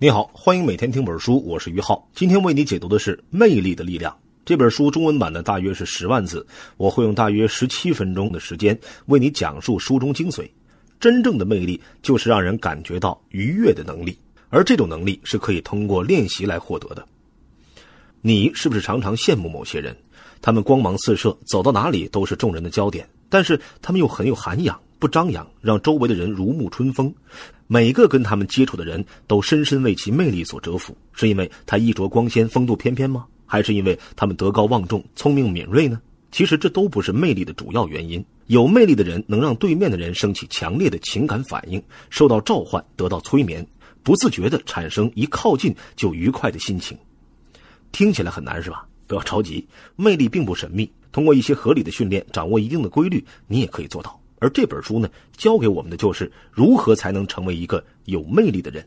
你好，欢迎每天听本书，我是于浩。今天为你解读的是《魅力的力量》这本书，中文版的大约是十万字，我会用大约十七分钟的时间为你讲述书中精髓。真正的魅力就是让人感觉到愉悦的能力，而这种能力是可以通过练习来获得的。你是不是常常羡慕某些人？他们光芒四射，走到哪里都是众人的焦点，但是他们又很有涵养。不张扬，让周围的人如沐春风。每个跟他们接触的人都深深为其魅力所折服，是因为他衣着光鲜、风度翩翩吗？还是因为他们德高望重、聪明敏锐呢？其实这都不是魅力的主要原因。有魅力的人能让对面的人升起强烈的情感反应，受到召唤，得到催眠，不自觉地产生一靠近就愉快的心情。听起来很难是吧？不要着急，魅力并不神秘，通过一些合理的训练，掌握一定的规律，你也可以做到。而这本书呢，教给我们的就是如何才能成为一个有魅力的人。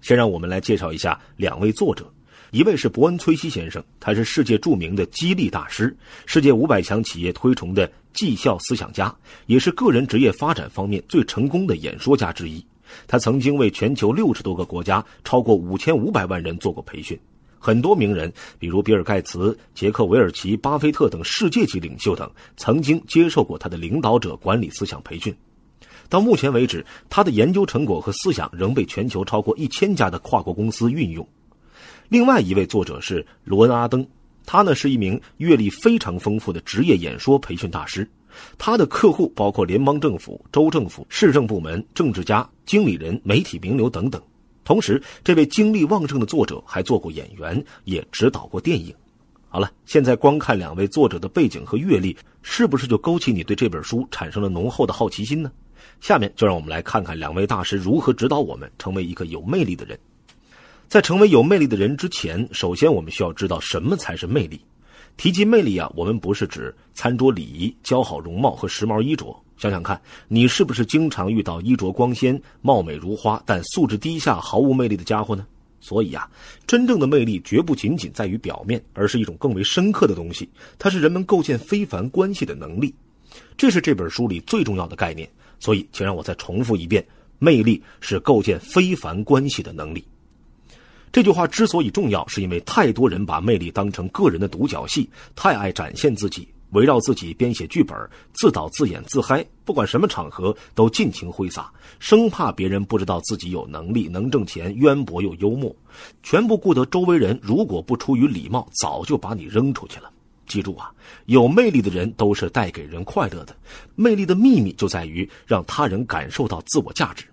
先让我们来介绍一下两位作者，一位是伯恩·崔西先生，他是世界著名的激励大师，世界五百强企业推崇的绩效思想家，也是个人职业发展方面最成功的演说家之一。他曾经为全球六十多个国家超过五千五百万人做过培训。很多名人，比如比尔·盖茨、杰克·韦尔奇、巴菲特等世界级领袖等，曾经接受过他的领导者管理思想培训。到目前为止，他的研究成果和思想仍被全球超过一千家的跨国公司运用。另外一位作者是罗恩·阿登，他呢是一名阅历非常丰富的职业演说培训大师。他的客户包括联邦政府、州政府、市政部门、政治家、经理人、媒体名流等等。同时，这位精力旺盛的作者还做过演员，也指导过电影。好了，现在光看两位作者的背景和阅历，是不是就勾起你对这本书产生了浓厚的好奇心呢？下面就让我们来看看两位大师如何指导我们成为一个有魅力的人。在成为有魅力的人之前，首先我们需要知道什么才是魅力。提及魅力啊，我们不是指餐桌礼仪、姣好容貌和时髦衣着。想想看，你是不是经常遇到衣着光鲜、貌美如花，但素质低下、毫无魅力的家伙呢？所以啊，真正的魅力绝不仅仅在于表面，而是一种更为深刻的东西。它是人们构建非凡关系的能力，这是这本书里最重要的概念。所以，请让我再重复一遍：魅力是构建非凡关系的能力。这句话之所以重要，是因为太多人把魅力当成个人的独角戏，太爱展现自己。围绕自己编写剧本，自导自演自嗨，不管什么场合都尽情挥洒，生怕别人不知道自己有能力、能挣钱、渊博又幽默，全部顾得周围人如果不出于礼貌，早就把你扔出去了。记住啊，有魅力的人都是带给人快乐的，魅力的秘密就在于让他人感受到自我价值。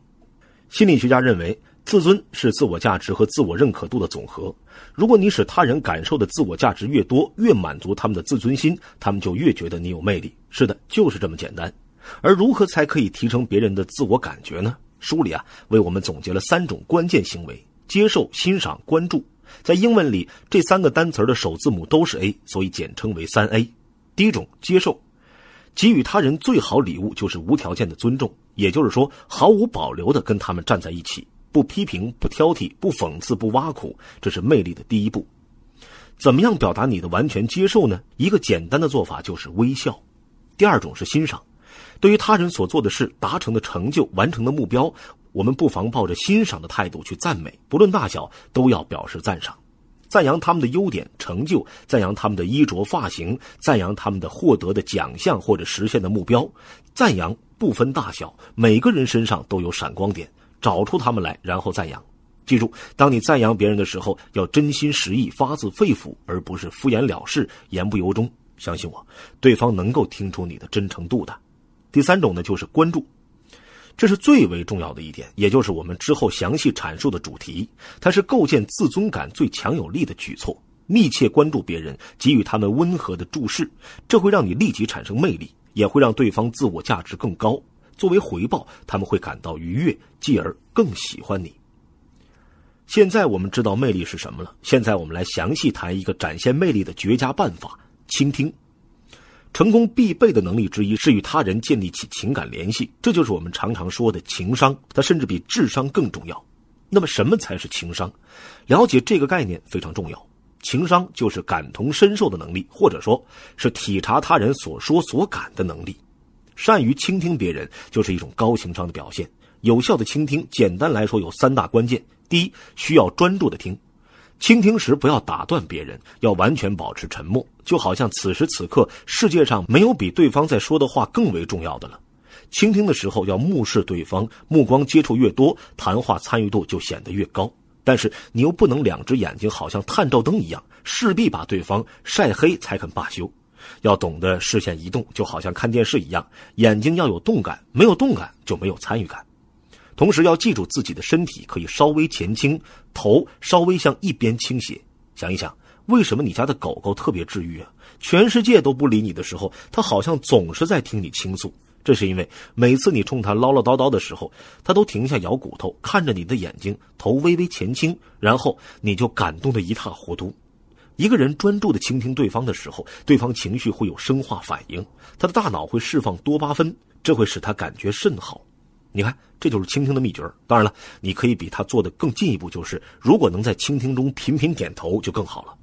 心理学家认为。自尊是自我价值和自我认可度的总和。如果你使他人感受的自我价值越多，越满足他们的自尊心，他们就越觉得你有魅力。是的，就是这么简单。而如何才可以提升别人的自我感觉呢？书里啊，为我们总结了三种关键行为：接受、欣赏、关注。在英文里，这三个单词的首字母都是 A，所以简称为三 A。第一种，接受，给予他人最好礼物就是无条件的尊重，也就是说，毫无保留的跟他们站在一起。不批评，不挑剔，不讽刺，不挖苦，这是魅力的第一步。怎么样表达你的完全接受呢？一个简单的做法就是微笑。第二种是欣赏，对于他人所做的事、达成的成就、完成的目标，我们不妨抱着欣赏的态度去赞美，不论大小都要表示赞赏，赞扬他们的优点、成就，赞扬他们的衣着、发型，赞扬他们的获得的奖项或者实现的目标，赞扬不分大小，每个人身上都有闪光点。找出他们来，然后赞扬。记住，当你赞扬别人的时候，要真心实意、发自肺腑，而不是敷衍了事、言不由衷。相信我，对方能够听出你的真诚度的。第三种呢，就是关注，这是最为重要的一点，也就是我们之后详细阐述的主题。它是构建自尊感最强有力的举措。密切关注别人，给予他们温和的注视，这会让你立即产生魅力，也会让对方自我价值更高。作为回报，他们会感到愉悦，继而更喜欢你。现在我们知道魅力是什么了。现在我们来详细谈一个展现魅力的绝佳办法——倾听。成功必备的能力之一是与他人建立起情感联系，这就是我们常常说的情商。它甚至比智商更重要。那么，什么才是情商？了解这个概念非常重要。情商就是感同身受的能力，或者说是体察他人所说所感的能力。善于倾听别人就是一种高情商的表现。有效的倾听，简单来说有三大关键：第一，需要专注的听，倾听时不要打断别人，要完全保持沉默，就好像此时此刻世界上没有比对方在说的话更为重要的了。倾听的时候要目视对方，目光接触越多，谈话参与度就显得越高。但是你又不能两只眼睛好像探照灯一样，势必把对方晒黑才肯罢休。要懂得视线移动，就好像看电视一样，眼睛要有动感，没有动感就没有参与感。同时要记住自己的身体可以稍微前倾，头稍微向一边倾斜。想一想，为什么你家的狗狗特别治愈啊？全世界都不理你的时候，它好像总是在听你倾诉。这是因为每次你冲它唠唠叨叨的时候，它都停下咬骨头，看着你的眼睛，头微微前倾，然后你就感动得一塌糊涂。一个人专注的倾听对方的时候，对方情绪会有生化反应，他的大脑会释放多巴胺，这会使他感觉甚好。你看，这就是倾听的秘诀。当然了，你可以比他做的更进一步，就是如果能在倾听中频频点头，就更好了。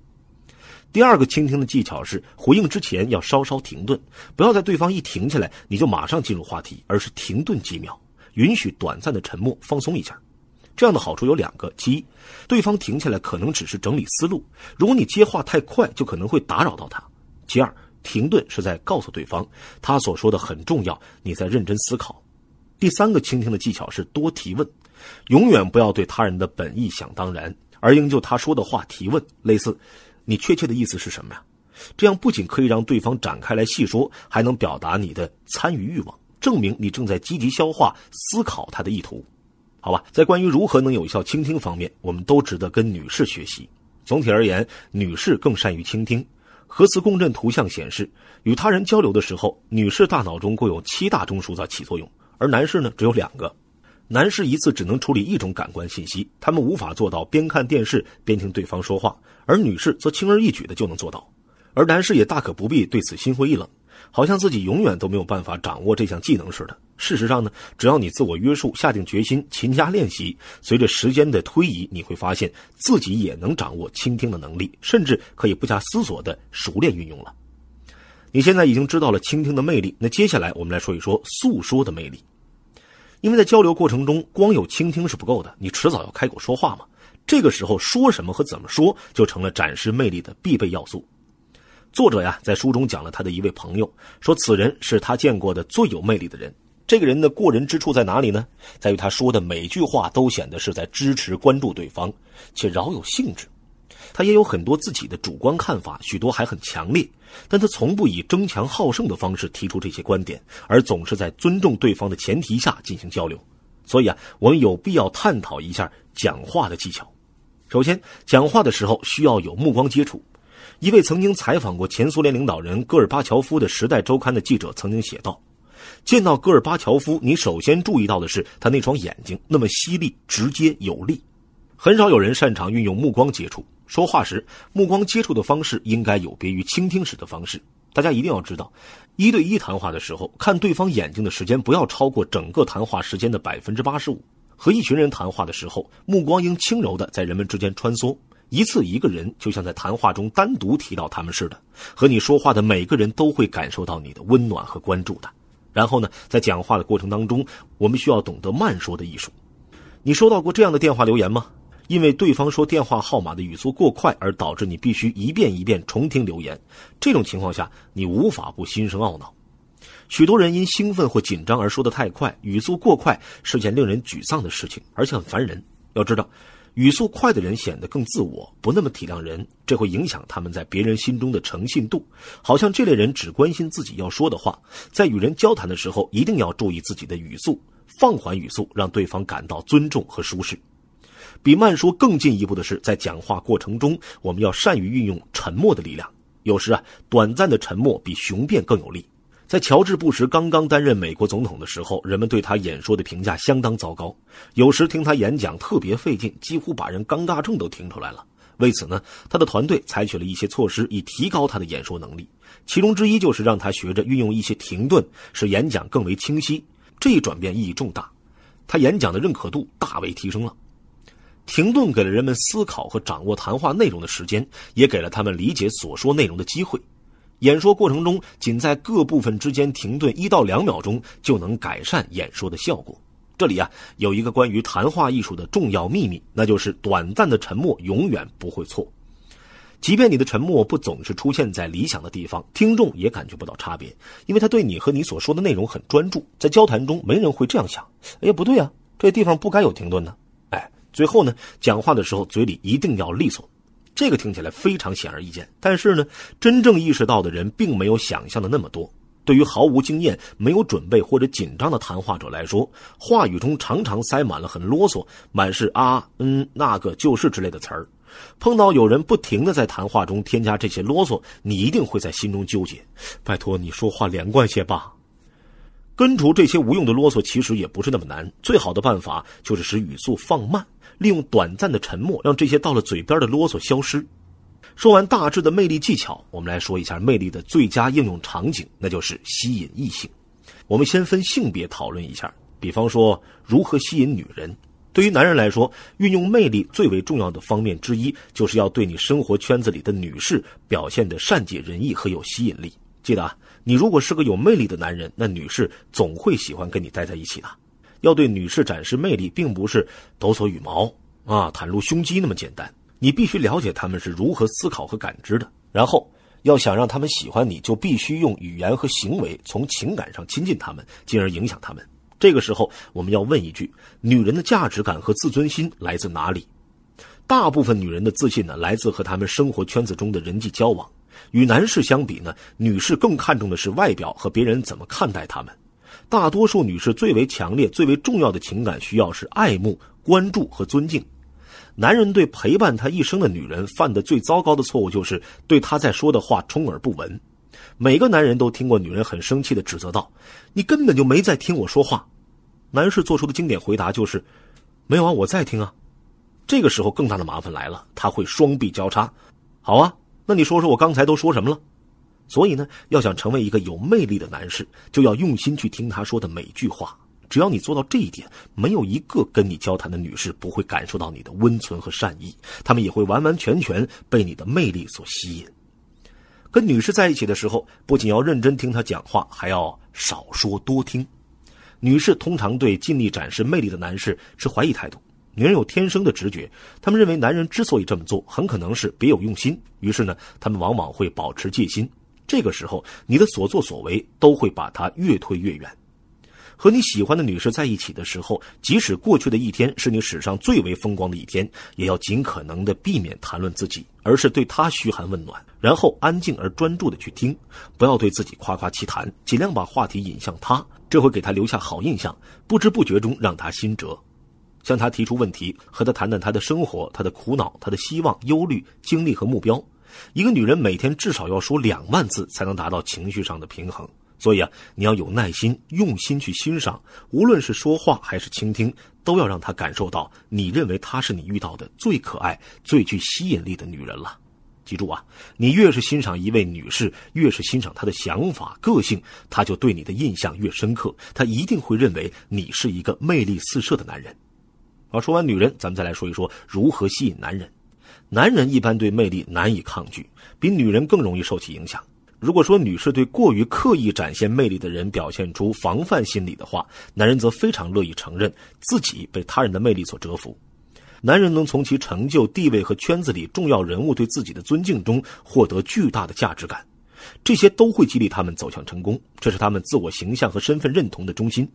第二个倾听的技巧是，回应之前要稍稍停顿，不要在对方一停下来你就马上进入话题，而是停顿几秒，允许短暂的沉默，放松一下。这样的好处有两个：其一，对方停下来可能只是整理思路；如果你接话太快，就可能会打扰到他。其二，停顿是在告诉对方他所说的很重要，你在认真思考。第三个倾听的技巧是多提问，永远不要对他人的本意想当然，而应就他说的话提问，类似。你确切的意思是什么呀？这样不仅可以让对方展开来细说，还能表达你的参与欲望，证明你正在积极消化、思考他的意图。好吧，在关于如何能有效倾听方面，我们都值得跟女士学习。总体而言，女士更善于倾听。核磁共振图像显示，与他人交流的时候，女士大脑中共有七大中枢在起作用，而男士呢只有两个。男士一次只能处理一种感官信息，他们无法做到边看电视边听对方说话，而女士则轻而易举的就能做到。而男士也大可不必对此心灰意冷，好像自己永远都没有办法掌握这项技能似的。事实上呢，只要你自我约束、下定决心、勤加练习，随着时间的推移，你会发现自己也能掌握倾听的能力，甚至可以不加思索的熟练运用了。你现在已经知道了倾听的魅力，那接下来我们来说一说诉说的魅力。因为在交流过程中，光有倾听是不够的，你迟早要开口说话嘛。这个时候说什么和怎么说，就成了展示魅力的必备要素。作者呀，在书中讲了他的一位朋友，说此人是他见过的最有魅力的人。这个人的过人之处在哪里呢？在于他说的每句话都显得是在支持、关注对方，且饶有兴致。他也有很多自己的主观看法，许多还很强烈，但他从不以争强好胜的方式提出这些观点，而总是在尊重对方的前提下进行交流。所以啊，我们有必要探讨一下讲话的技巧。首先，讲话的时候需要有目光接触。一位曾经采访过前苏联领导人戈尔巴乔夫的《时代周刊》的记者曾经写道：“见到戈尔巴乔夫，你首先注意到的是他那双眼睛那么犀利、直接、有力。很少有人擅长运用目光接触。”说话时，目光接触的方式应该有别于倾听时的方式。大家一定要知道，一对一谈话的时候，看对方眼睛的时间不要超过整个谈话时间的百分之八十五。和一群人谈话的时候，目光应轻柔的在人们之间穿梭，一次一个人，就像在谈话中单独提到他们似的。和你说话的每个人都会感受到你的温暖和关注的。然后呢，在讲话的过程当中，我们需要懂得慢说的艺术。你收到过这样的电话留言吗？因为对方说电话号码的语速过快，而导致你必须一遍一遍重听留言。这种情况下，你无法不心生懊恼。许多人因兴奋或紧张而说得太快，语速过快是件令人沮丧的事情，而且很烦人。要知道，语速快的人显得更自我，不那么体谅人，这会影响他们在别人心中的诚信度。好像这类人只关心自己要说的话，在与人交谈的时候一定要注意自己的语速，放缓语速，让对方感到尊重和舒适。比慢说更进一步的是，在讲话过程中，我们要善于运用沉默的力量。有时啊，短暂的沉默比雄辩更有力。在乔治·布什刚刚担任美国总统的时候，人们对他演说的评价相当糟糕。有时听他演讲特别费劲，几乎把人尴尬症都听出来了。为此呢，他的团队采取了一些措施，以提高他的演说能力。其中之一就是让他学着运用一些停顿，使演讲更为清晰。这一转变意义重大，他演讲的认可度大为提升了。停顿给了人们思考和掌握谈话内容的时间，也给了他们理解所说内容的机会。演说过程中，仅在各部分之间停顿一到两秒钟，就能改善演说的效果。这里啊有一个关于谈话艺术的重要秘密，那就是短暂的沉默永远不会错。即便你的沉默不总是出现在理想的地方，听众也感觉不到差别，因为他对你和你所说的内容很专注。在交谈中，没人会这样想：哎呀，不对啊，这地方不该有停顿呢。哎，最后呢，讲话的时候嘴里一定要利索。这个听起来非常显而易见，但是呢，真正意识到的人并没有想象的那么多。对于毫无经验、没有准备或者紧张的谈话者来说，话语中常常塞满了很啰嗦、满是啊、嗯、那个、就是之类的词儿。碰到有人不停的在谈话中添加这些啰嗦，你一定会在心中纠结。拜托你说话连贯些吧。根除这些无用的啰嗦其实也不是那么难，最好的办法就是使语速放慢，利用短暂的沉默，让这些到了嘴边的啰嗦消失。说完大致的魅力技巧，我们来说一下魅力的最佳应用场景，那就是吸引异性。我们先分性别讨论一下，比方说如何吸引女人。对于男人来说，运用魅力最为重要的方面之一，就是要对你生活圈子里的女士表现的善解人意和有吸引力。记得啊，你如果是个有魅力的男人，那女士总会喜欢跟你待在一起的。要对女士展示魅力，并不是抖擞羽毛啊、袒露胸肌那么简单。你必须了解他们是如何思考和感知的，然后要想让他们喜欢你，就必须用语言和行为从情感上亲近他们，进而影响他们。这个时候，我们要问一句：女人的价值感和自尊心来自哪里？大部分女人的自信呢，来自和他们生活圈子中的人际交往。与男士相比呢，女士更看重的是外表和别人怎么看待他们。大多数女士最为强烈、最为重要的情感需要是爱慕、关注和尊敬。男人对陪伴他一生的女人犯的最糟糕的错误，就是对他在说的话充耳不闻。每个男人都听过女人很生气的指责道：“你根本就没在听我说话。”男士做出的经典回答就是：“没有啊，我在听啊。”这个时候更大的麻烦来了，他会双臂交叉：“好啊，那你说说我刚才都说什么了？”所以呢，要想成为一个有魅力的男士，就要用心去听他说的每句话。只要你做到这一点，没有一个跟你交谈的女士不会感受到你的温存和善意，她们也会完完全全被你的魅力所吸引。跟女士在一起的时候，不仅要认真听她讲话，还要少说多听。女士通常对尽力展示魅力的男士持怀疑态度。女人有天生的直觉，她们认为男人之所以这么做，很可能是别有用心。于是呢，她们往往会保持戒心。这个时候，你的所作所为都会把他越推越远。和你喜欢的女士在一起的时候，即使过去的一天是你史上最为风光的一天，也要尽可能的避免谈论自己，而是对她嘘寒问暖，然后安静而专注的去听，不要对自己夸夸其谈，尽量把话题引向她，这会给她留下好印象，不知不觉中让她心折。向她提出问题，和她谈谈她的生活、她的苦恼、她的希望、忧虑、经历和目标。一个女人每天至少要说两万字，才能达到情绪上的平衡。所以啊，你要有耐心，用心去欣赏，无论是说话还是倾听，都要让她感受到你认为她是你遇到的最可爱、最具吸引力的女人了。记住啊，你越是欣赏一位女士，越是欣赏她的想法、个性，她就对你的印象越深刻。她一定会认为你是一个魅力四射的男人。好，说完女人，咱们再来说一说如何吸引男人。男人一般对魅力难以抗拒，比女人更容易受其影响。如果说女士对过于刻意展现魅力的人表现出防范心理的话，男人则非常乐意承认自己被他人的魅力所折服。男人能从其成就、地位和圈子里重要人物对自己的尊敬中获得巨大的价值感，这些都会激励他们走向成功，这是他们自我形象和身份认同的中心。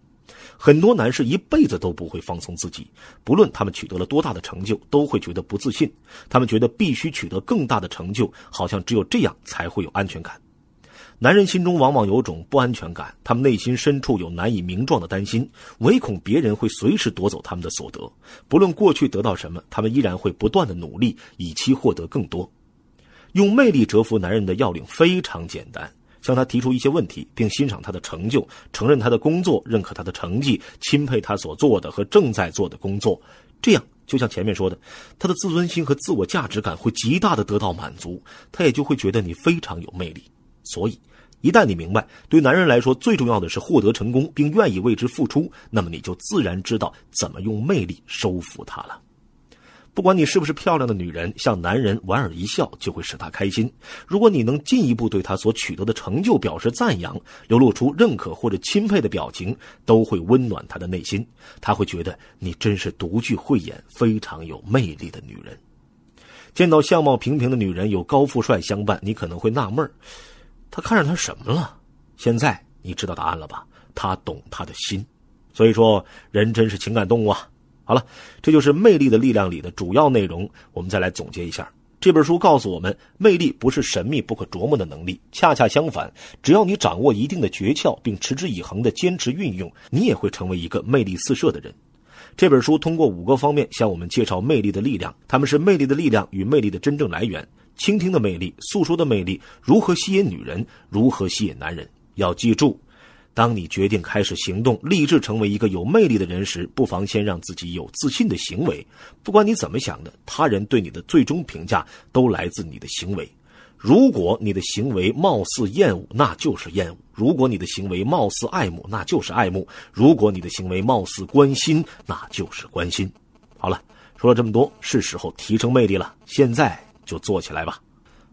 很多男士一辈子都不会放松自己，不论他们取得了多大的成就，都会觉得不自信。他们觉得必须取得更大的成就，好像只有这样才会有安全感。男人心中往往有种不安全感，他们内心深处有难以名状的担心，唯恐别人会随时夺走他们的所得。不论过去得到什么，他们依然会不断的努力，以期获得更多。用魅力折服男人的要领非常简单：向他提出一些问题，并欣赏他的成就，承认他的工作，认可他的成绩，钦佩他所做的和正在做的工作。这样，就像前面说的，他的自尊心和自我价值感会极大的得到满足，他也就会觉得你非常有魅力。所以。一旦你明白，对男人来说最重要的是获得成功，并愿意为之付出，那么你就自然知道怎么用魅力收服他了。不管你是不是漂亮的女人，向男人莞尔一笑就会使他开心。如果你能进一步对他所取得的成就表示赞扬，流露出认可或者钦佩的表情，都会温暖他的内心。他会觉得你真是独具慧眼、非常有魅力的女人。见到相貌平平的女人有高富帅相伴，你可能会纳闷儿他看上他什么了？现在你知道答案了吧？他懂他的心。所以说，人真是情感动物啊。好了，这就是《魅力的力量》里的主要内容。我们再来总结一下，这本书告诉我们，魅力不是神秘不可琢磨的能力，恰恰相反，只要你掌握一定的诀窍，并持之以恒的坚持运用，你也会成为一个魅力四射的人。这本书通过五个方面向我们介绍魅力的力量，他们是魅力的力量与魅力的真正来源：倾听的魅力、诉说的魅力、如何吸引女人、如何吸引男人。要记住。当你决定开始行动，立志成为一个有魅力的人时，不妨先让自己有自信的行为。不管你怎么想的，他人对你的最终评价都来自你的行为。如果你的行为貌似厌恶，那就是厌恶；如果你的行为貌似爱慕，那就是爱慕；如果你的行为貌似关心，那就是关心。好了，说了这么多，是时候提升魅力了。现在就做起来吧。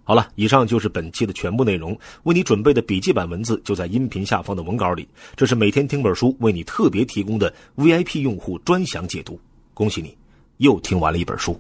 好了，以上就是本期的全部内容。为你准备的笔记版文字就在音频下方的文稿里。这是每天听本书为你特别提供的 VIP 用户专享解读。恭喜你，又听完了一本书。